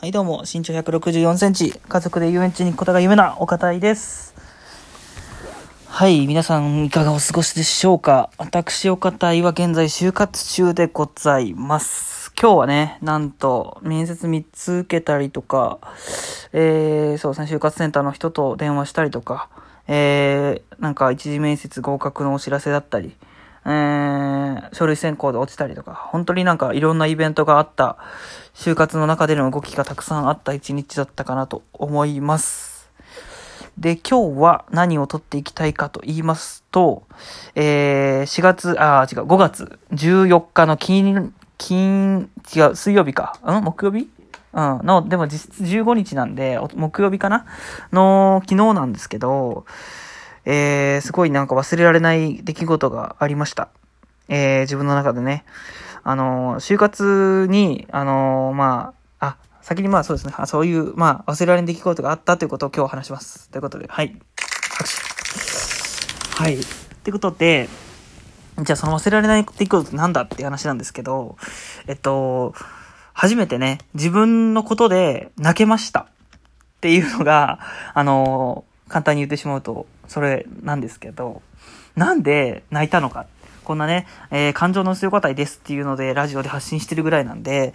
はい、どうも、身長164センチ、家族で遊園地に行くことが夢な岡田です。はい、皆さんいかがお過ごしでしょうか？私、岡田は現在就活中でございます。今日はね、なんと、面接3つ受けたりとか、えー、そうですね、就活センターの人と電話したりとか、えー、なんか一次面接合格のお知らせだったり、えー、書類選考で落ちたりとか、本当になんかいろんなイベントがあった、就活の中での動きがたくさんあった一日だったかなと思います。で、今日は何を撮っていきたいかと言いますと、えー、4月、あ違う、5月14日の金、金、違う、水曜日か。うん？木曜日？うん。の、でも実質15日なんで、木曜日かな？の、昨日なんですけど、えー、すごいなんか忘れられない出来事がありました。えー、自分の中でね。あの、就活に、あの、まあ、あ、先にまあそうですね、あそういう、まあ、忘れられない出来事があったということを今日話します。ということで、はい。拍手。はい。ということで、じゃあその忘れられない出来事ってなんだって話なんですけど、えっと、初めてね、自分のことで泣けました。っていうのが、あの、簡単に言ってしまうと、それなんですけど、なんで泣いたのか。こんなね、えー、感情の強かたいですっていうので、ラジオで発信してるぐらいなんで、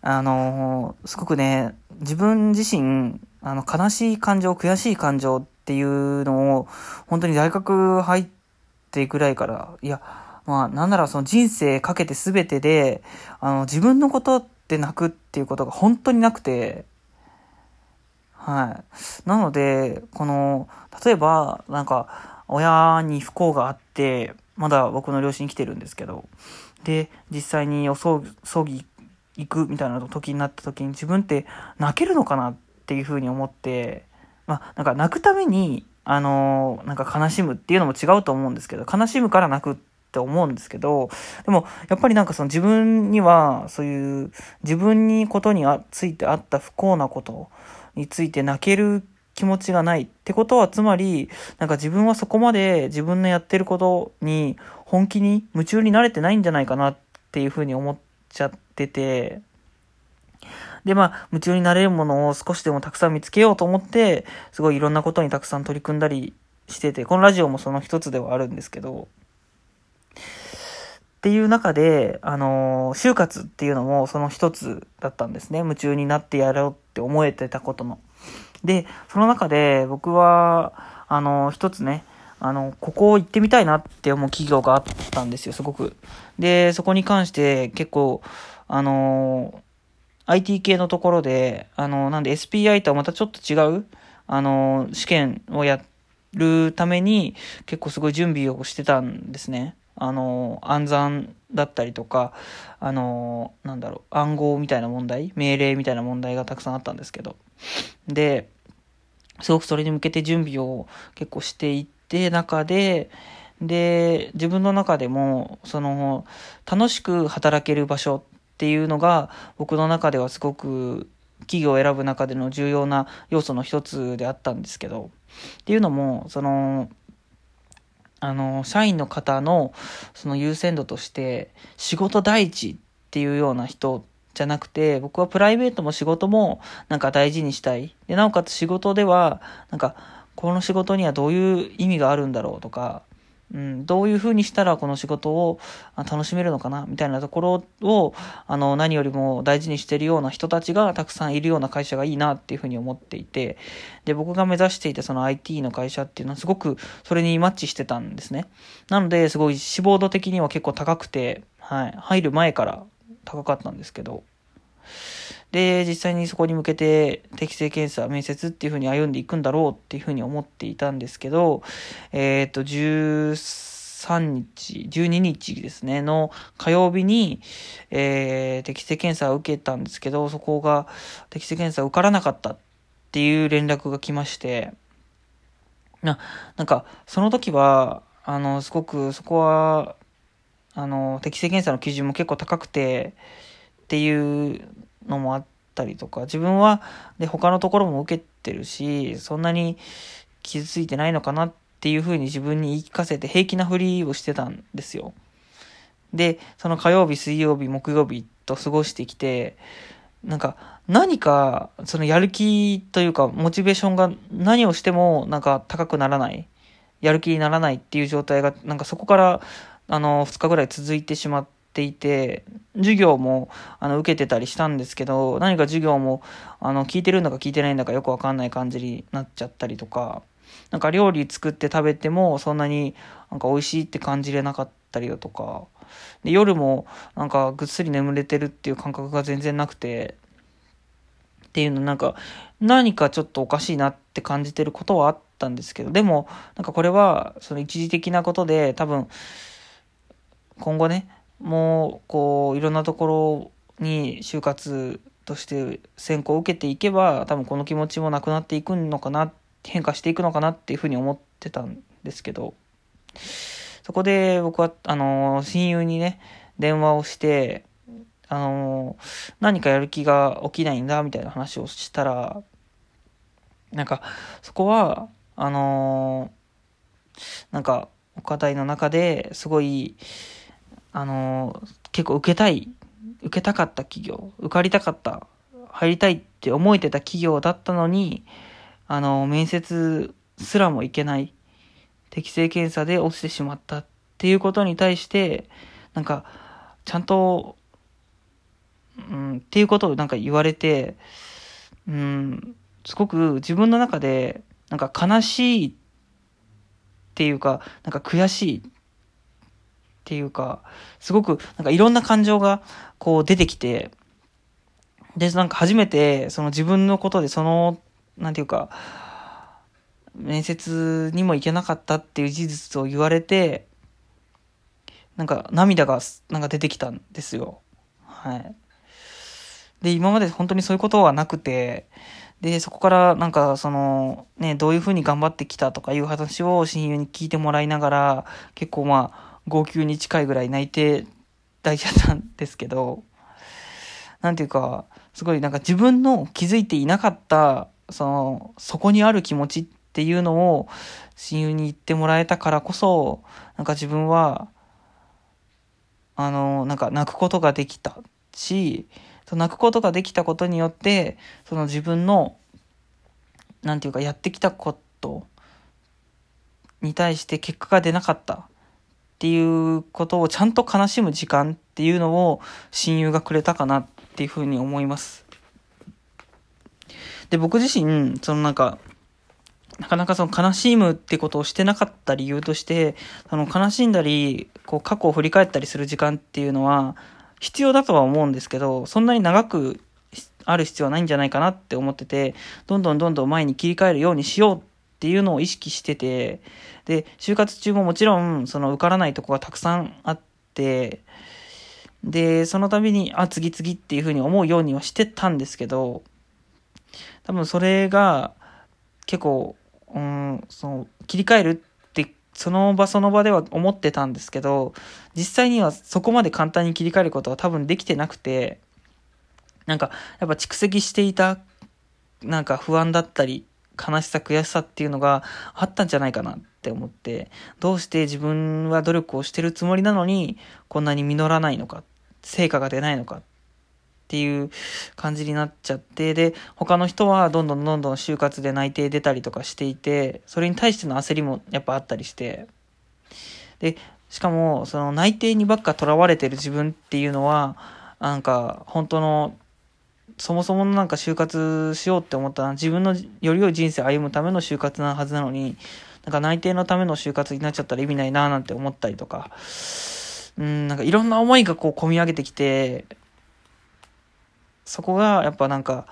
あのー、すごくね、自分自身、あの、悲しい感情、悔しい感情っていうのを、本当に大学入ってぐらいから、いや、まあ、なんならその人生かけて全てで、あの、自分のことって泣くっていうことが本当になくて、はい。なので、この、例えば、なんか、親に不幸があって、まだ僕の両親生きてるんですけど、で、実際にお葬葬儀行くみたいな時になった時に自分って泣けるのかなっていうふうに思って、まあ、なんか泣くために、あのなんか悲しむっていうのも違うと思うんですけど、悲しむから泣くって思うんですけど、でも、やっぱりなんかその自分には、そういう、自分にことについてあった不幸なことについて泣ける気持ちがないってことは、つまり、なんか自分はそこまで自分のやってることに本気に夢中になれてないんじゃないかなっていうふうに思っちゃってて、で、まあ、夢中になれるものを少しでもたくさん見つけようと思って、すごいいろんなことにたくさん取り組んだりしてて、このラジオもその一つではあるんですけど、っていう中で、あの、就活っていうのもその一つだったんですね。夢中になってやろうって思えてたことの。で、その中で僕は、あの、一つね、あの、ここ行ってみたいなって思う企業があったんですよ、すごく。で、そこに関して結構、あの、IT 系のところで、あの、なんで SPI とはまたちょっと違う、あの、試験をやるために結構すごい準備をしてたんですね。あの、暗算だったりとか、あの、なんだろう、暗号みたいな問題、命令みたいな問題がたくさんあったんですけど。で、すごくそれに向けて準備を結構していって中で、で、自分の中でも、その、楽しく働ける場所っていうのが僕の中ではすごく企業を選ぶ中での重要な要素の一つであったんですけどっていうのもそのあの社員の方のその優先度として仕事第一っていうような人じゃなくて僕はプライベートも仕事もなんか大事にしたい。でなおかつ仕事ではなんかこの仕事にはどういう意味があるんだろうとかうん、どういうふうにしたらこの仕事を楽しめるのかなみたいなところをあの何よりも大事にしているような人たちがたくさんいるような会社がいいなっていうふうに思っていてで僕が目指していたその IT の会社っていうのはすごくそれにマッチしてたんですねなのですごい志望度的には結構高くて、はい、入る前から高かったんですけどで、実際にそこに向けて適正検査、面接っていう風に歩んでいくんだろうっていう風に思っていたんですけど、えっ、ー、と、13日、12日ですね、の火曜日に、えー、適正検査を受けたんですけど、そこが適正検査受からなかったっていう連絡が来まして、な、なんか、その時は、あの、すごくそこは、あの、適正検査の基準も結構高くて、っていうのもあったりとか、自分は、で、他のところも受けてるし、そんなに傷ついてないのかなっていうふうに自分に言い聞かせて平気なふりをしてたんですよ。で、その火曜日、水曜日、木曜日と過ごしてきて、なんか、何か、そのやる気というか、モチベーションが何をしても、なんか高くならない。やる気にならないっていう状態が、なんかそこから、あの、2日ぐらい続いてしまっていて、授業も、あの、受けてたりしたんですけど、何か授業も、あの、聞いてるんだか聞いてないんだかよくわかんない感じになっちゃったりとか、なんか料理作って食べても、そんなになんか美味しいって感じれなかったりだとか、で夜もなんかぐっすり眠れてるっていう感覚が全然なくて、っていうのなんか何かちょっとおかしいなって感じてることはあったんですけど、でもなんかこれはその一時的なことで多分今後ね、もうこういろんなところに就活として選考を受けていけば多分この気持ちもなくなっていくのかな変化していくのかなっていうふうに思ってたんですけどそこで僕は、あの、親友にね、電話をして、あの、何かやる気が起きないんだ、みたいな話をしたら、なんか、そこは、あの、なんか、お課題の中ですごい、あの、結構受けたい、受けたかった企業、受かりたかった、入りたいって思えてた企業だったのに、あの、面接すらもいけない適正検査で落ちてしまったっていうことに対して、なんか、ちゃんと、うん、っていうことをなんか言われて、うん、すごく自分の中で、なんか悲しいっていうか、なんか悔しいっていうか、すごくなんかいろんな感情がこう出てきて、で、なんか初めてその自分のことでその、なんていうか、面接にも行けなかったっていう事実を言われて、なんか涙がなんか出てきたんですよ。はい。で、今まで本当にそういうことはなくて、で、そこからなんかその、ね、どういうふうに頑張ってきたとかいう話を親友に聞いてもらいながら、結構まあ、号泣に近いぐらい泣いて抱いちゃったんですけど、なんていうか、すごいなんか自分の気づいていなかった、その、そこにある気持ちっていうのを親友に言ってもらえたからこそ、なんか自分は、あの、なんか泣くことができた。し、泣くことができたことによって、その自分の、なんていうかやってきたことに対して結果が出なかった。っていうことをちゃんと悲しむ時間っていうのを親友がくれたかなっていうふうに思います。で、僕自身、そのなんか、なかなかその悲しむってことをしてなかった理由として、あの悲しんだり、こう過去を振り返ったりする時間っていうのは必要だとは思うんですけど、そんなに長くある必要はないんじゃないかなって思ってて、どんどんどんどん前に切り替えるようにしようっていうのを意識してて、で、就活中ももちろん、その受からないとこがたくさんあって、で、その度に、あ、次々っていうふうに思うようにはしてたんですけど、多分それが結構うん、その、切り替えるって、その場その場では思ってたんですけど、実際にはそこまで簡単に切り替えることは多分できてなくて、なんか、やっぱ蓄積していた、なんか不安だったり、悲しさ、悔しさっていうのがあったんじゃないかなって思って、どうして自分は努力をしてるつもりなのに、こんなに実らないのか、成果が出ないのかっていう感じになっちゃって、で、他の人はどんどんどんどん就活で内定出たりとかしていて、それに対しての焦りもやっぱあったりして、で、しかも、その内定にばっか囚われてる自分っていうのは、なんか、本当の、そもそものなんか就活しようって思ったら、自分のより良い人生を歩むための就活なはずなのに、なんか内定のための就活になっちゃったら意味ないなーなんて思ったりとか、うん、なんかいろんな思いがこう込み上げてきて、そこがやっぱなんか、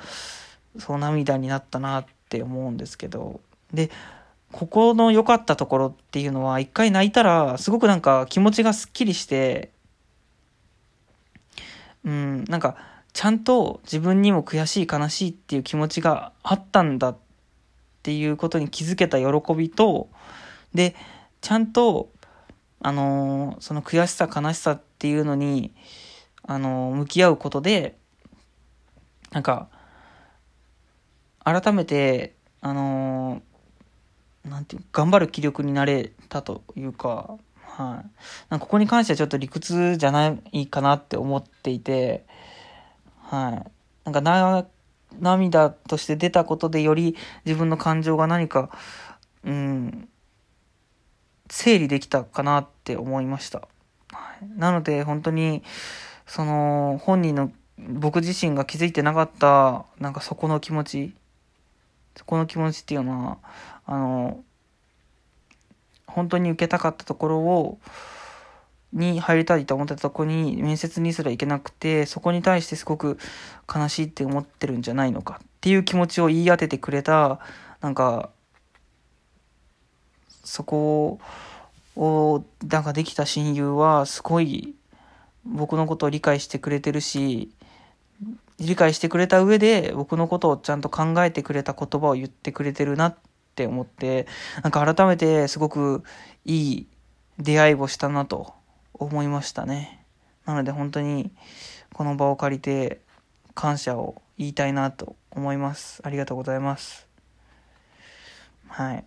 そう涙になったなって思うんですけど。で、ここの良かったところっていうのは、一回泣いたら、すごくなんか気持ちがスッキリして、うん、なんか、ちゃんと自分にも悔しい悲しいっていう気持ちがあったんだっていうことに気づけた喜びと、で、ちゃんと、あの、その悔しさ悲しさっていうのに、あの、向き合うことで、なんか、改めて、あのー、なんていう、頑張る気力になれたというか、はい。なんかここに関してはちょっと理屈じゃないかなって思っていて、はい。なんかな、涙として出たことでより自分の感情が何か、うん、整理できたかなって思いました。はい、なので本当に、その本人の僕自身が気づいてなかったなんかそこの気持ちそこの気持ちっていうのはあの本当に受けたかったところをに入りたいと思ってたとこに面接にすら行けなくてそこに対してすごく悲しいって思ってるんじゃないのかっていう気持ちを言い当ててくれたなんかそこをなんかできた親友はすごい僕のことを理解してくれてるし理解してくれた上で僕のことをちゃんと考えてくれた言葉を言ってくれてるなって思ってなんか改めてすごくいい出会いをしたなと思いましたね。なので本当にこの場を借りて感謝を言いたいなと思います。ありがとうございます。はい。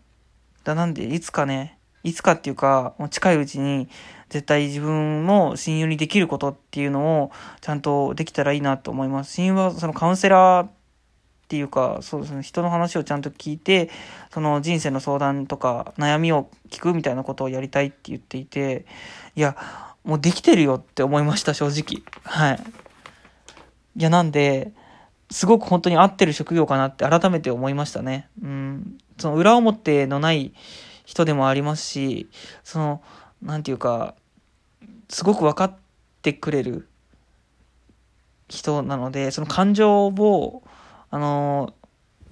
だなんでいつかねいつかっていうかもう近いうちに絶対自分も親友にできることっていうのをちゃんとできたらいいなと思います。親友はそのカウンセラーっていうか、そうですね、人の話をちゃんと聞いて、その人生の相談とか悩みを聞くみたいなことをやりたいって言っていて、いや、もうできてるよって思いました、正直。はい。いや、なんで、すごく本当に合ってる職業かなって改めて思いましたね。うん。その裏表のない人でもありますし、その、なんていうか、すごく分かってくれる人なので、その感情を、あの、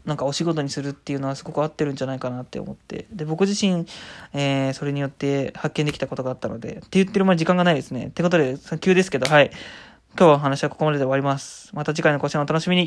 なんかお仕事にするっていうのはすごく合ってるんじゃないかなって思って。で、僕自身、えー、それによって発見できたことがあったので、って言ってる間に時間がないですね。ってことで、急ですけど、はい。今日はお話はここまでで終わります。また次回の更新をお楽しみに。